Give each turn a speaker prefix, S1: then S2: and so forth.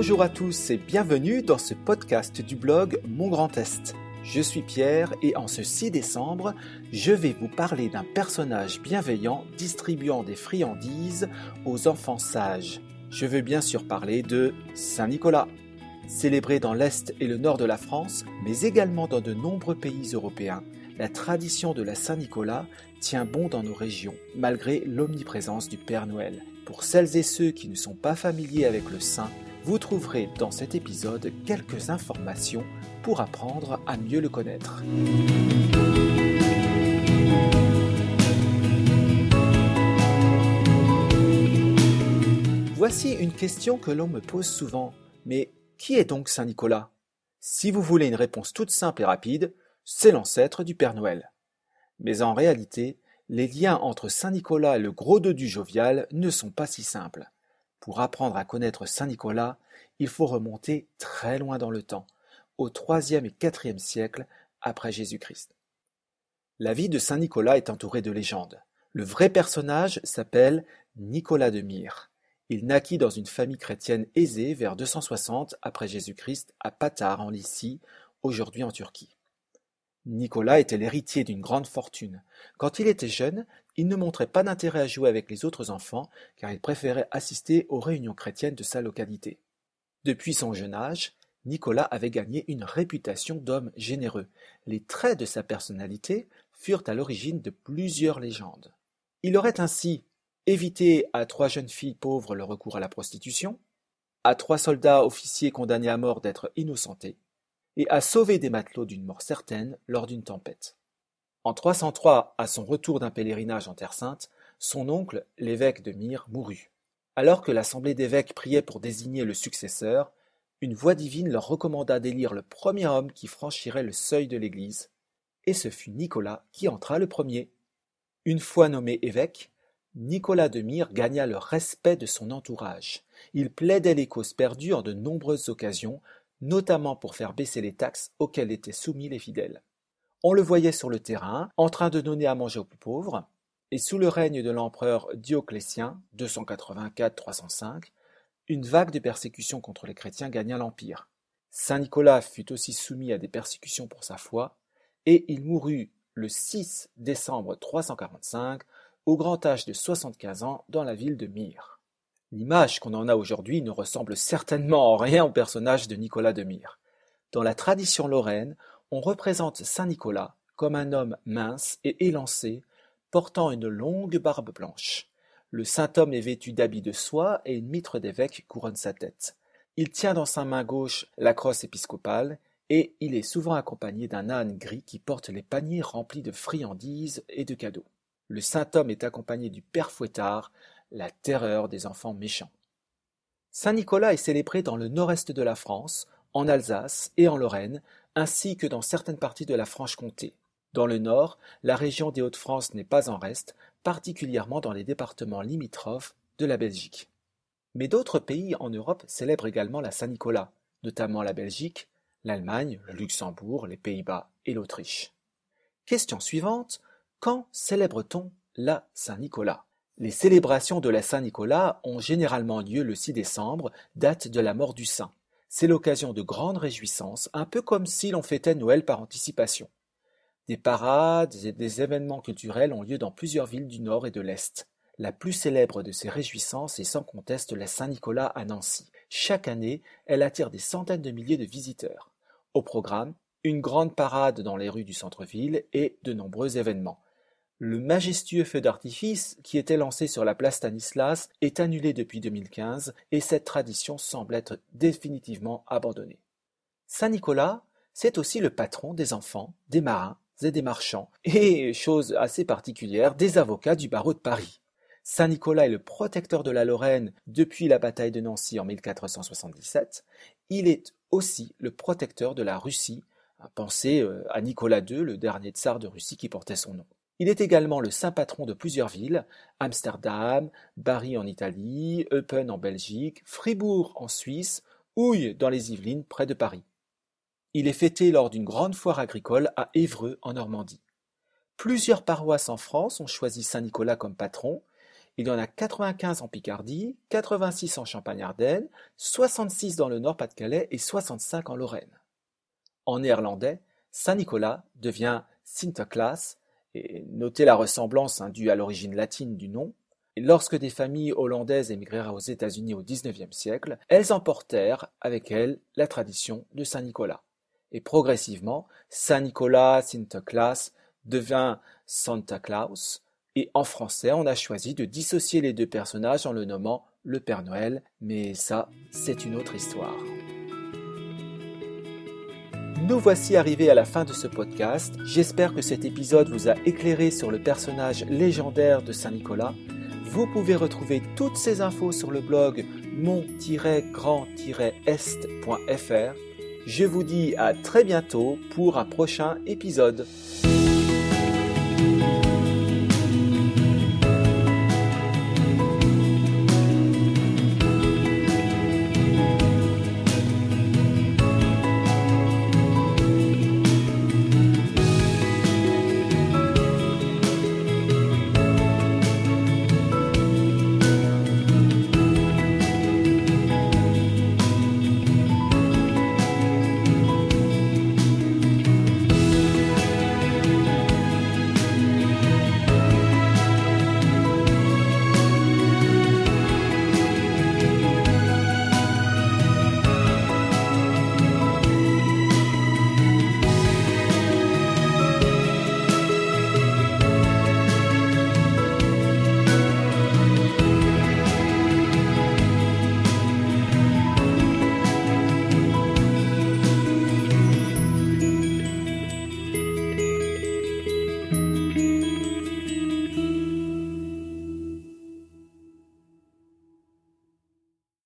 S1: Bonjour à tous et bienvenue dans ce podcast du blog Mon Grand Est. Je suis Pierre et en ce 6 décembre, je vais vous parler d'un personnage bienveillant distribuant des friandises aux enfants sages. Je veux bien sûr parler de Saint Nicolas. Célébré dans l'Est et le Nord de la France, mais également dans de nombreux pays européens, la tradition de la Saint-Nicolas tient bon dans nos régions, malgré l'omniprésence du Père Noël. Pour celles et ceux qui ne sont pas familiers avec le saint, vous trouverez dans cet épisode quelques informations pour apprendre à mieux le connaître. Voici une question que l'on me pose souvent. Mais qui est donc Saint Nicolas? Si vous voulez une réponse toute simple et rapide, c'est l'ancêtre du Père Noël. Mais en réalité, les liens entre Saint Nicolas et le gros deux du jovial ne sont pas si simples. Pour apprendre à connaître Saint Nicolas, il faut remonter très loin dans le temps, au IIIe et IVe siècle après Jésus-Christ. La vie de Saint Nicolas est entourée de légendes. Le vrai personnage s'appelle Nicolas de Myre. Il naquit dans une famille chrétienne aisée vers 260 après Jésus-Christ à Patar en Lycie, aujourd'hui en Turquie. Nicolas était l'héritier d'une grande fortune. Quand il était jeune, il ne montrait pas d'intérêt à jouer avec les autres enfants car il préférait assister aux réunions chrétiennes de sa localité. Depuis son jeune âge, Nicolas avait gagné une réputation d'homme généreux. Les traits de sa personnalité furent à l'origine de plusieurs légendes. Il aurait ainsi éviter à trois jeunes filles pauvres le recours à la prostitution, à trois soldats officiers condamnés à mort d'être innocentés, et à sauver des matelots d'une mort certaine lors d'une tempête. En 303, à son retour d'un pèlerinage en Terre Sainte, son oncle, l'évêque de Myre, mourut. Alors que l'assemblée d'évêques priait pour désigner le successeur, une voix divine leur recommanda d'élire le premier homme qui franchirait le seuil de l'Église, et ce fut Nicolas qui entra le premier. Une fois nommé évêque, Nicolas de Myre gagna le respect de son entourage. Il plaidait les causes perdues en de nombreuses occasions, notamment pour faire baisser les taxes auxquelles étaient soumis les fidèles. On le voyait sur le terrain, en train de donner à manger aux plus pauvres, et sous le règne de l'empereur Dioclétien, 284-305, une vague de persécutions contre les chrétiens gagna l'Empire. Saint Nicolas fut aussi soumis à des persécutions pour sa foi, et il mourut le 6 décembre 345 au grand âge de soixante-quinze ans dans la ville de Myre. L'image qu'on en a aujourd'hui ne ressemble certainement en rien au personnage de Nicolas de Myre. Dans la tradition lorraine, on représente Saint Nicolas comme un homme mince et élancé, portant une longue barbe blanche. Le saint homme est vêtu d'habits de soie et une mitre d'évêque couronne sa tête. Il tient dans sa main gauche la crosse épiscopale et il est souvent accompagné d'un âne gris qui porte les paniers remplis de friandises et de cadeaux. Le saint homme est accompagné du père Fouettard, la terreur des enfants méchants. Saint Nicolas est célébré dans le nord-est de la France, en Alsace et en Lorraine, ainsi que dans certaines parties de la Franche-Comté. Dans le nord, la région des Hauts-de-France n'est pas en reste, particulièrement dans les départements limitrophes de la Belgique. Mais d'autres pays en Europe célèbrent également la Saint-Nicolas, notamment la Belgique, l'Allemagne, le Luxembourg, les Pays-Bas et l'Autriche. Question suivante, quand célèbre-t-on la Saint-Nicolas? Les célébrations de la Saint-Nicolas ont généralement lieu le 6 décembre, date de la mort du saint. C'est l'occasion de grandes réjouissances, un peu comme si l'on fêtait Noël par anticipation. Des parades et des événements culturels ont lieu dans plusieurs villes du Nord et de l'Est. La plus célèbre de ces réjouissances est sans conteste la Saint-Nicolas à Nancy. Chaque année, elle attire des centaines de milliers de visiteurs. Au programme, une grande parade dans les rues du centre-ville et de nombreux événements. Le majestueux feu d'artifice, qui était lancé sur la place Stanislas, est annulé depuis 2015 et cette tradition semble être définitivement abandonnée. Saint Nicolas, c'est aussi le patron des enfants, des marins et des marchands, et, chose assez particulière, des avocats du barreau de Paris. Saint Nicolas est le protecteur de la Lorraine depuis la bataille de Nancy en 1477. Il est aussi le protecteur de la Russie. Pensez euh, à Nicolas II, le dernier tsar de Russie qui portait son nom. Il est également le saint patron de plusieurs villes, Amsterdam, Bari en Italie, Eupen en Belgique, Fribourg en Suisse, Houille dans les Yvelines près de Paris. Il est fêté lors d'une grande foire agricole à Évreux en Normandie. Plusieurs paroisses en France ont choisi Saint Nicolas comme patron, il y en a 95 en Picardie, 86 en Champagne-Ardenne, 66 dans le Nord-Pas-de-Calais et 65 en Lorraine. En néerlandais, Saint-Nicolas devient Sinterklaas, et notez la ressemblance hein, due à l'origine latine du nom. Lorsque des familles hollandaises émigrèrent aux États-Unis au XIXe siècle, elles emportèrent avec elles la tradition de Saint-Nicolas. Et progressivement, Saint-Nicolas, Sinterklaas devint Santa Claus, et en français, on a choisi de dissocier les deux personnages en le nommant le Père Noël, mais ça, c'est une autre histoire. Nous voici arrivés à la fin de ce podcast. J'espère que cet épisode vous a éclairé sur le personnage légendaire de Saint-Nicolas. Vous pouvez retrouver toutes ces infos sur le blog mon-grand-est.fr. Je vous dis à très bientôt pour un prochain épisode.